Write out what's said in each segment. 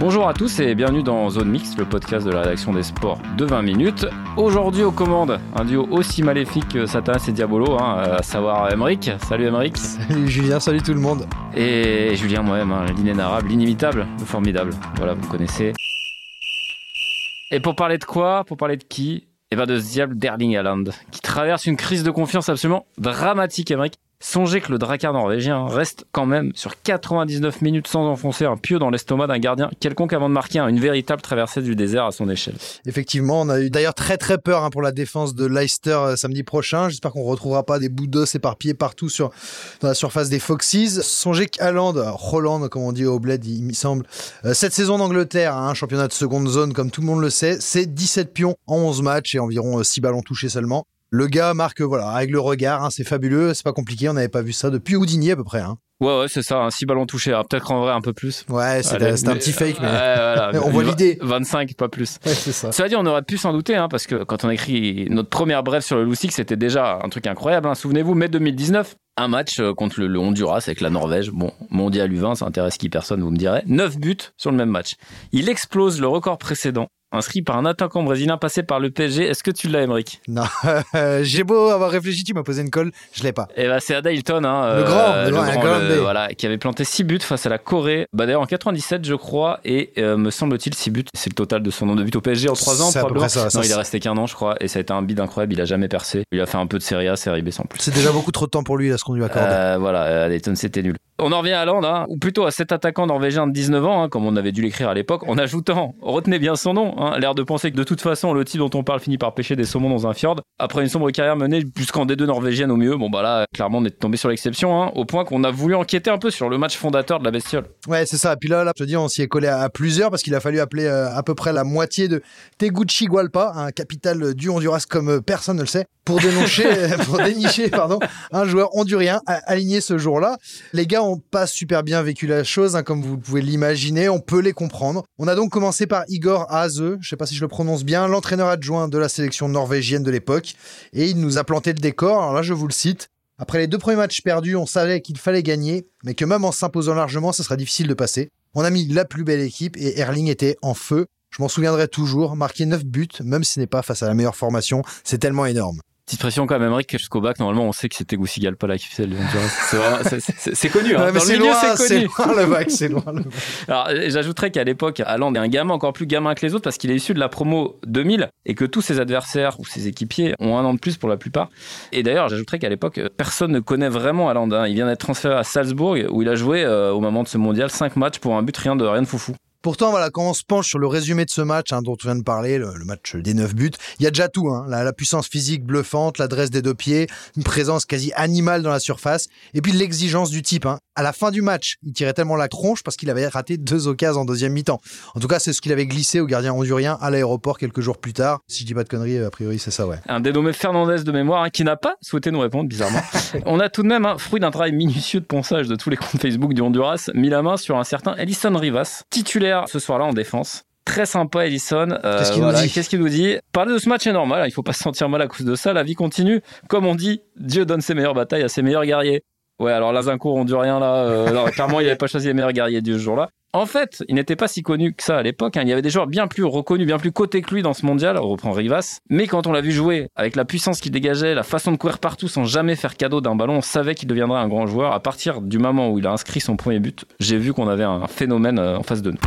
Bonjour à tous et bienvenue dans Zone Mix, le podcast de la rédaction des sports de 20 minutes. Aujourd'hui aux commandes, un duo aussi maléfique que Satanas et Diabolo, hein, à savoir Emeric. Salut Emeric. Salut Julien, salut tout le monde. Et Julien moi-même, hein, l'inénarrable, l'inimitable, le formidable. Voilà, vous connaissez. Et pour parler de quoi Pour parler de qui? Eh ben de Diable d'Erling Haaland, qui traverse une crise de confiance absolument dramatique, Emeric. Songez que le Drakkar norvégien reste quand même sur 99 minutes sans enfoncer un pieu dans l'estomac d'un gardien quelconque avant de marquer une véritable traversée du désert à son échelle. Effectivement, on a eu d'ailleurs très très peur hein, pour la défense de Leicester euh, samedi prochain. J'espère qu'on ne retrouvera pas des bouts d'os éparpillés partout sur dans la surface des Foxes. Songez qu'Haaland, Holland comme on dit au bled, il me semble, euh, cette saison d'Angleterre, un hein, championnat de seconde zone comme tout le monde le sait, c'est 17 pions en 11 matchs et environ 6 euh, ballons touchés seulement. Le gars marque, voilà, avec le regard, hein, c'est fabuleux, c'est pas compliqué, on n'avait pas vu ça depuis Houdini à peu près. Hein. Ouais, ouais, c'est ça, un 6 ballons touchés. peut-être en vrai un peu plus. Ouais, c'est un petit fake, mais on voit l'idée. 25, pas plus. Ouais, c'est ça. Cela dit, on aurait pu s'en douter, hein, parce que quand on a écrit notre première brève sur le Lustig, c'était déjà un truc incroyable. Hein. Souvenez-vous, mai 2019, un match euh, contre le, Honduras avec la Norvège. Bon, mondial U20, ça intéresse qui personne, vous me direz. 9 buts sur le même match. Il explose le record précédent inscrit par un attaquant brésilien passé par le PSG. Est-ce que tu l'as, Emric Non, j'ai beau avoir réfléchi, tu m'as posé une colle, je l'ai pas. Et eh bah, c'est Ada Hilton, hein, le grand, euh, le, grand, voilà, qui avait planté 6 buts face à la Corée. Bah, D'ailleurs en 97, je crois, et euh, me semble-t-il 6 buts. C'est le total de son nombre de buts au PSG en 3 ans. Probablement. Ça, non, il est resté qu'un an, je crois, et ça a été un bid incroyable. Il a jamais percé. Il a fait un peu de Serie A, Serie B sans plus. C'est déjà beaucoup trop de temps pour lui, là, ce qu'on lui accorde. Euh, voilà, Ada Hilton, c'était nul. On en revient à Land, hein, ou plutôt à cet attaquant norvégien de 19 ans, hein, comme on avait dû l'écrire à l'époque, en ajoutant, retenez bien son nom, hein, l'air de penser que de toute façon, le type dont on parle finit par pêcher des saumons dans un fjord. Après une sombre carrière menée jusqu'en D2 norvégienne au mieux, bon bah là, clairement, on est tombé sur l'exception, hein, au point qu'on a voulu enquêter un peu sur le match fondateur de la bestiole. Ouais, c'est ça. Puis là, là, je te dis, on s'y est collé à, plusieurs parce qu'il a fallu appeler euh, à peu près la moitié de Teguchi Gualpa, un capital du Honduras comme euh, personne ne le sait, pour dénoncer, pour dénicher, pardon, un joueur hondurien aligné ce jour-là. Les gars ont pas super bien vécu la chose, hein, comme vous pouvez l'imaginer, on peut les comprendre. On a donc commencé par Igor Haze, je sais pas si je le prononce bien, l'entraîneur adjoint de la sélection norvégienne de l'époque, et il nous a planté le décor, alors là je vous le cite. Après les deux premiers matchs perdus, on savait qu'il fallait gagner, mais que même en s'imposant largement, ce serait difficile de passer. On a mis la plus belle équipe et Erling était en feu. Je m'en souviendrai toujours, marquer 9 buts, même si ce n'est pas face à la meilleure formation, c'est tellement énorme. Petite pression quand même, Emmerich, jusqu'au bac, normalement, on sait que c'était Goussigal, pas la C'est C'est connu, hein. Le milieu, c'est connu. Loin, le bac, c'est loin, le bac. Alors, j'ajouterais qu'à l'époque, Allende est un gamin encore plus gamin que les autres parce qu'il est issu de la promo 2000 et que tous ses adversaires ou ses équipiers ont un an de plus pour la plupart. Et d'ailleurs, j'ajouterais qu'à l'époque, personne ne connaît vraiment Allende. Hein. Il vient d'être transféré à Salzbourg où il a joué euh, au moment de ce mondial 5 matchs pour un but, rien de rien de foufou. Pourtant, voilà, quand on se penche sur le résumé de ce match hein, dont tu viens de parler, le, match des 9 buts, il y a déjà tout. Hein, la, puissance physique bluffante, l'adresse des deux pieds, une présence quasi animale dans la surface, et puis l'exigence du type. Hein. À la fin du match, il tirait tellement la tronche parce qu'il avait raté deux occasions en deuxième mi-temps. En tout cas, c'est ce qu'il avait glissé au gardien hondurien à l'aéroport quelques jours plus tard. Si je dis pas de conneries, a priori, c'est ça, ouais. Un dénommé Fernandez de mémoire qui n'a pas souhaité nous répondre, bizarrement. on a tout de même, fruit d'un travail minutieux de ponçage de tous les comptes Facebook du Honduras, mis la main sur un certain Ellison Rivas, titulaire ce soir-là en défense Très sympa, Ellison. Euh, Qu'est-ce qu'il nous dit Qu'est-ce qu'il nous dit? Parler de ce match est normal, hein, il faut pas se sentir mal à cause de ça, la vie continue. Comme on dit, Dieu donne ses meilleures batailles à ses meilleurs guerriers. Ouais, alors Lazincourt, on dit rien là. Euh, clairement, il n'avait pas choisi les meilleurs guerriers du jour-là. En fait, il n'était pas si connu que ça à l'époque. Hein. Il y avait des joueurs bien plus reconnus, bien plus cotés que lui dans ce mondial. On reprend Rivas. Mais quand on l'a vu jouer, avec la puissance qu'il dégageait, la façon de courir partout sans jamais faire cadeau d'un ballon, on savait qu'il deviendrait un grand joueur. À partir du moment où il a inscrit son premier but, j'ai vu qu'on avait un phénomène euh, en face de nous.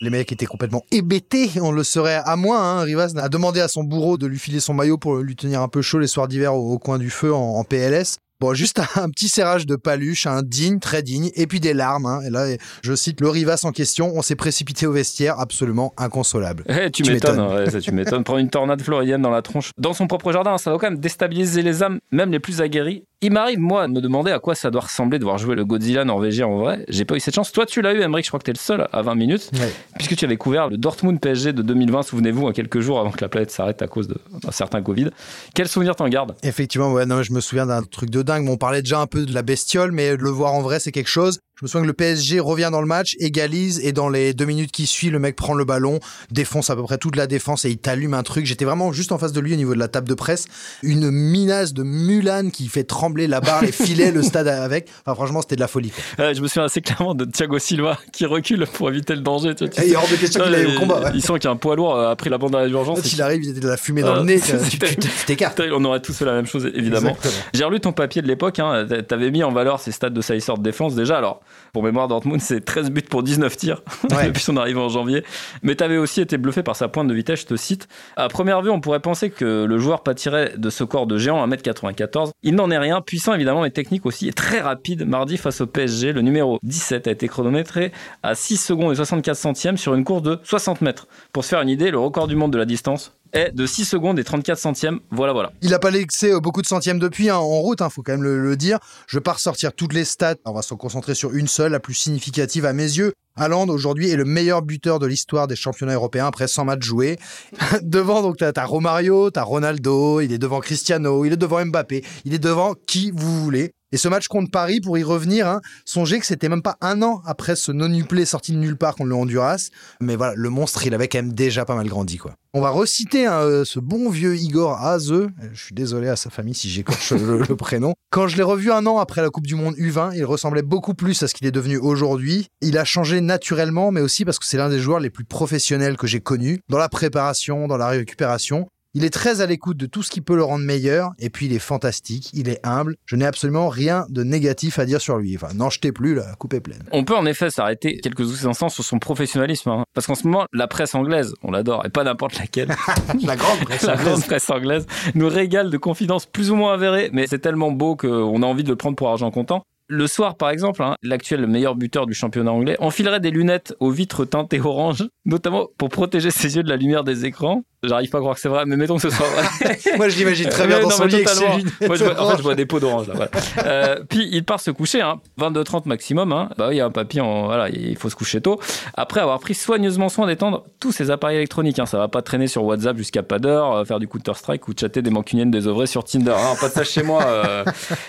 Les mecs étaient complètement hébétés, on le serait à moins. Hein. Rivas a demandé à son bourreau de lui filer son maillot pour lui tenir un peu chaud les soirs d'hiver au, coin du feu en, PLS. Bon, juste un, petit serrage de paluche, un digne, très digne, et puis des larmes. hein. Et là, je cite le Rivas en question, on s'est précipité au vestiaire, absolument inconsolable. Eh, tu, Tu m'étonnes, m'étonnes. ouais, ça, tu m'étonnes. Prendre une tornade floridienne dans la tronche dans son propre jardin, ça doit quand même déstabiliser les âmes, même les plus aguerries. Il m'arrive, moi, de me demander à quoi ça doit ressembler de voir jouer le Godzilla norvégien en vrai. J'ai pas eu cette chance. Toi, tu l'as eu, Emmerich, je crois que t'es le seul à 20 minutes, Ouais. puisque tu avais couvert le Dortmund PSG de 2020, souvenez-vous, à quelques jours avant que la planète s'arrête à cause d'un certain Covid. Quel souvenir t'en gardes? Effectivement, ouais, non, je me souviens d'un truc de dingue. On parlait déjà un peu de la bestiole, mais de le voir en vrai, c'est quelque chose. Je me souviens que le PSG revient dans le match, égalise, et dans les deux minutes qui suivent, le mec prend le ballon, défonce à peu près toute la défense et il t'allume un truc. J'étais vraiment juste en face de lui au niveau de la table de presse. Une minace de Mulan qui fait trembler la barre, les filets, le stade avec. Enfin, franchement, c'était de la folie. Euh, Je me souviens assez clairement de Thiago Silva qui recule pour éviter le danger. Tu vois, tu Et il est hors de question qu'il aille au combat. ouais. Il sent qu'il y a un poids lourd euh, après la bande d'arrêt d'urgence. Quand et il arrive, il a de la fumée dans Ah, le nez, tu t'écartes. On aurait tous fait la même chose, évidemment. J'ai relu ton papier de l'époque, hein. t'avais mis en valeur ces stades de Sort défense déjà. Alors, pour mémoire, Dortmund, c'est 13 buts pour 19 tirs Ouais. depuis son arrivée en janvier. Mais t'avais aussi été bluffé par sa pointe de vitesse, je te cite. À première vue, on pourrait penser que le joueur pâtirait de ce corps de géant, 1m94. Il n'en est rien, puissant évidemment, mais technique aussi, et très rapide. Mardi, face au PSG, le numéro 17 a été chronométré à 6 secondes et 64 centièmes sur une course de 60 mètres. Pour se faire une idée, le record du monde de la distance est de 6 secondes et 34 centièmes. Voilà, voilà. Il a pas laissé euh, beaucoup de centièmes depuis hein, en route, hein, faut quand même le, dire. Je vais pas ressortir toutes les stats. On va se concentrer sur une seule, la plus significative à mes yeux. Haaland aujourd'hui est le meilleur buteur de l'histoire des championnats européens après 100 matchs joués. devant donc t'as as Romario, t'as Ronaldo, il est devant Cristiano, il est devant Mbappé, il est devant qui vous voulez. Et ce match contre Paris, pour y revenir, hein, songez que c'était même pas un an après ce non-uplé sorti de nulle part contre le Honduras. Mais voilà, le monstre, il avait quand même déjà pas mal grandi, quoi. On va reciter hein, euh, ce bon vieux Igor Aze. Je suis désolé à sa famille si j'écorche le prénom. Quand je l'ai revu un an après la Coupe du Monde U20, il ressemblait beaucoup plus à ce qu'il est devenu aujourd'hui. Il a changé naturellement, mais aussi parce que c'est l'un des joueurs les plus professionnels que j'ai connus, dans la préparation, dans la récupération. Il est très à l'écoute de tout ce qui peut le rendre meilleur, et puis il est fantastique, il est humble. Je n'ai absolument rien de négatif à dire sur lui. Enfin, n'en jetez plus, la coupe est pleine. On peut en effet s'arrêter quelques instants sur son professionnalisme. hein. Parce qu'en ce moment, la presse anglaise, on l'adore, et pas n'importe laquelle, La grande presse la anglaise. grande presse anglaise, nous régale de confidences plus ou moins avérées, mais c'est tellement beau qu'on a envie de le prendre pour argent comptant. Le soir, par exemple, hein, l'actuel meilleur buteur du championnat anglais enfilerait des lunettes aux vitres teintées orange, notamment pour protéger ses yeux de la lumière des écrans. J'arrive pas à croire que c'est vrai, mais mettons que ce soit vrai. Moi, je l'imagine très bien dans non, son mais lit avec ses totalement. lunettes Moi, je vois- en fait, je vois des pots d'orange là. voilà. Euh, puis il part se coucher, hein, 22h30 maximum. Hein. Bah il y a un papy, en, voilà, il faut se coucher tôt. Après avoir pris soigneusement soin d'étendre tous ses appareils électroniques, hein. ça va pas traîner sur WhatsApp jusqu'à pas d'heure, euh, faire du Counter Strike ou chatter des mancuniennes désœuvrées sur Tinder. Hein, pas de ça chez moi, euh,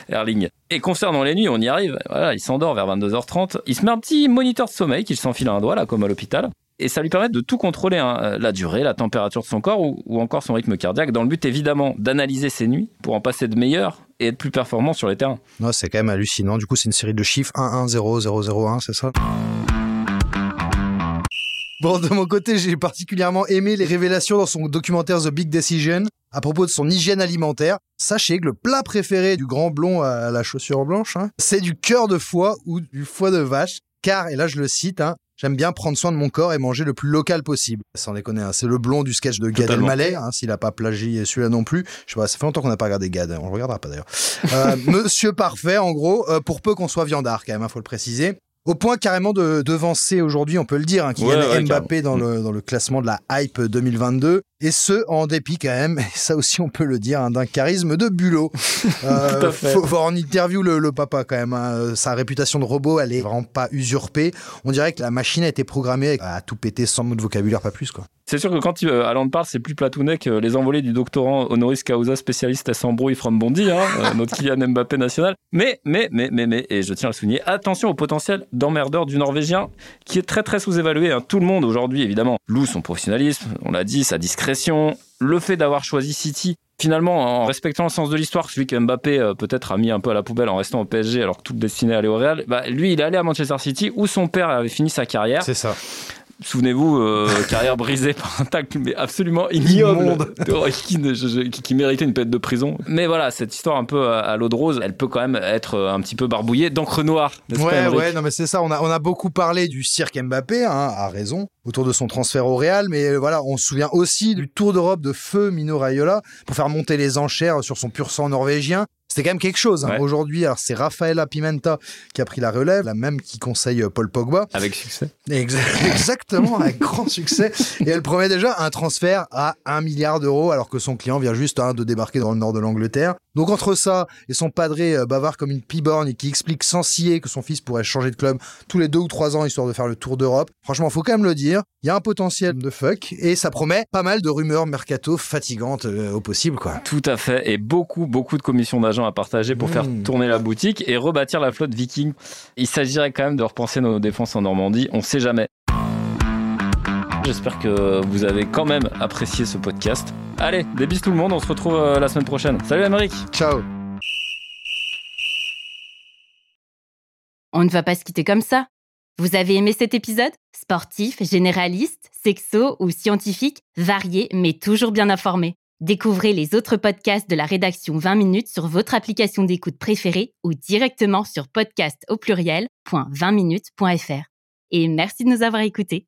Erling. Et concernant les nuits, on y arrive. Voilà, il s'endort vers 22h30. Il se met un petit moniteur de sommeil qu'il s'enfile à un doigt là, comme à l'hôpital. Et ça lui permet de tout contrôler, hein, euh, la durée, la température de son corps ou, encore son rythme cardiaque, dans le but évidemment d'analyser ses nuits pour en passer de meilleurs et être plus performant sur les terrains. Non, c'est quand même hallucinant. Du coup, c'est une série de chiffres 1 1 0 0 0 1, c'est ça? Bon, de mon côté, j'ai particulièrement aimé les révélations dans son documentaire The Big Decision à propos de son hygiène alimentaire. Sachez que le plat préféré du grand blond à la chaussure blanche, hein, c'est du cœur de foie ou du foie de vache. Car, et là je le cite, hein, j'aime bien prendre soin de mon corps et manger le plus local possible. Sans déconner, hein, c'est le blond du sketch de Gad. Elmaleh, hein, s'il a pas plagié celui-là non plus. Je sais pas, ça fait longtemps qu'on n'a pas regardé Gad, on le regardera pas d'ailleurs. Euh, Monsieur Parfait, en gros, euh, pour peu qu'on soit viandard, quand même, il faut le préciser. Au point carrément de devancer aujourd'hui, on peut le dire, hein, Kylian Ouais, ouais, Mbappé dans le, dans le classement de la hype 2022. Et ce, en dépit quand même, et ça aussi on peut le dire, hein, d'un charisme de bulot. Euh, Tout à fait. faut voir en interview le, le papa quand même. hein. Euh, Sa réputation de robot, elle est vraiment pas usurpée. On dirait que la machine a été programmée à tout péter sans mot de vocabulaire, pas plus quoi. C'est sûr que quand il, euh, Alan parle, c'est plus platounet que les envolées du doctorant honoris causa spécialiste à s'embrouille from Bondy, hein, euh, notre Kylian Mbappé national. Mais, mais, mais, mais, mais, et je tiens à le souligner, attention au potentiel d'emmerdeur du Norvégien, qui est très très sous-évalué. hein. Tout le monde aujourd'hui, évidemment, loue son professionnalisme, on l'a dit, sa discrétion, le fait d'avoir choisi City. Finalement, en respectant le sens de l'histoire, celui que Mbappé euh, peut-être a mis un peu à la poubelle en restant au PSG alors que tout destiné à aller au Real, bah, lui il est allé à Manchester City où son père avait fini sa carrière. C'est ça. Souvenez-vous, euh, carrière brisée par un tacle mais absolument ignoble, Immonde. Qui, méritait une peine de prison. Mais voilà, cette histoire un peu à, à l'eau de rose, elle peut quand même être euh, un petit peu barbouillée d'encre noire. Ouais, ouais, non, mais c'est ça. On a, on a beaucoup parlé du cirque Mbappé, hein, à raison, autour de son transfert au Real. Mais euh, voilà, on se souvient aussi du Tour d'Europe de feu Mino Raiola pour faire monter les enchères sur son pur sang norvégien. C'était quand même quelque chose. hein. Ouais. Aujourd'hui, alors c'est Rafaela Pimenta qui a pris la relève, la même qui conseille euh, Paul Pogba. Avec succès. Exa- Exactement, avec grand succès. Et elle promet déjà un transfert à 1 milliard d'euros, alors que son client vient juste hein, de débarquer dans le nord de l'Angleterre. Donc entre ça et son padré euh, bavard comme une piborne et qui explique sans scier que son fils pourrait changer de club tous les deux ou trois ans histoire de faire le tour d'Europe, franchement, faut quand même le dire, il y a un potentiel de fuck et ça promet pas mal de rumeurs mercato fatigantes euh, au possible, quoi. Tout à fait. Et beaucoup, beaucoup de commissions d'agents à partager pour faire Mmh. tourner la boutique et rebâtir la flotte viking. Il s'agirait quand même de repenser nos défenses en Normandie. On sait jamais. J'espère que vous avez quand même apprécié ce podcast. Allez, des bis tout le monde. On se retrouve euh, la semaine prochaine. Salut Amérique. Ciao On ne va pas se quitter comme ça. Vous avez aimé cet épisode? Sportif, généraliste, sexo ou scientifique, varié mais toujours bien informé. Découvrez les autres podcasts de la rédaction 20 minutes sur votre application d'écoute préférée ou directement sur podcast au pluriel.20minutes.fr. Et merci de nous avoir écoutés.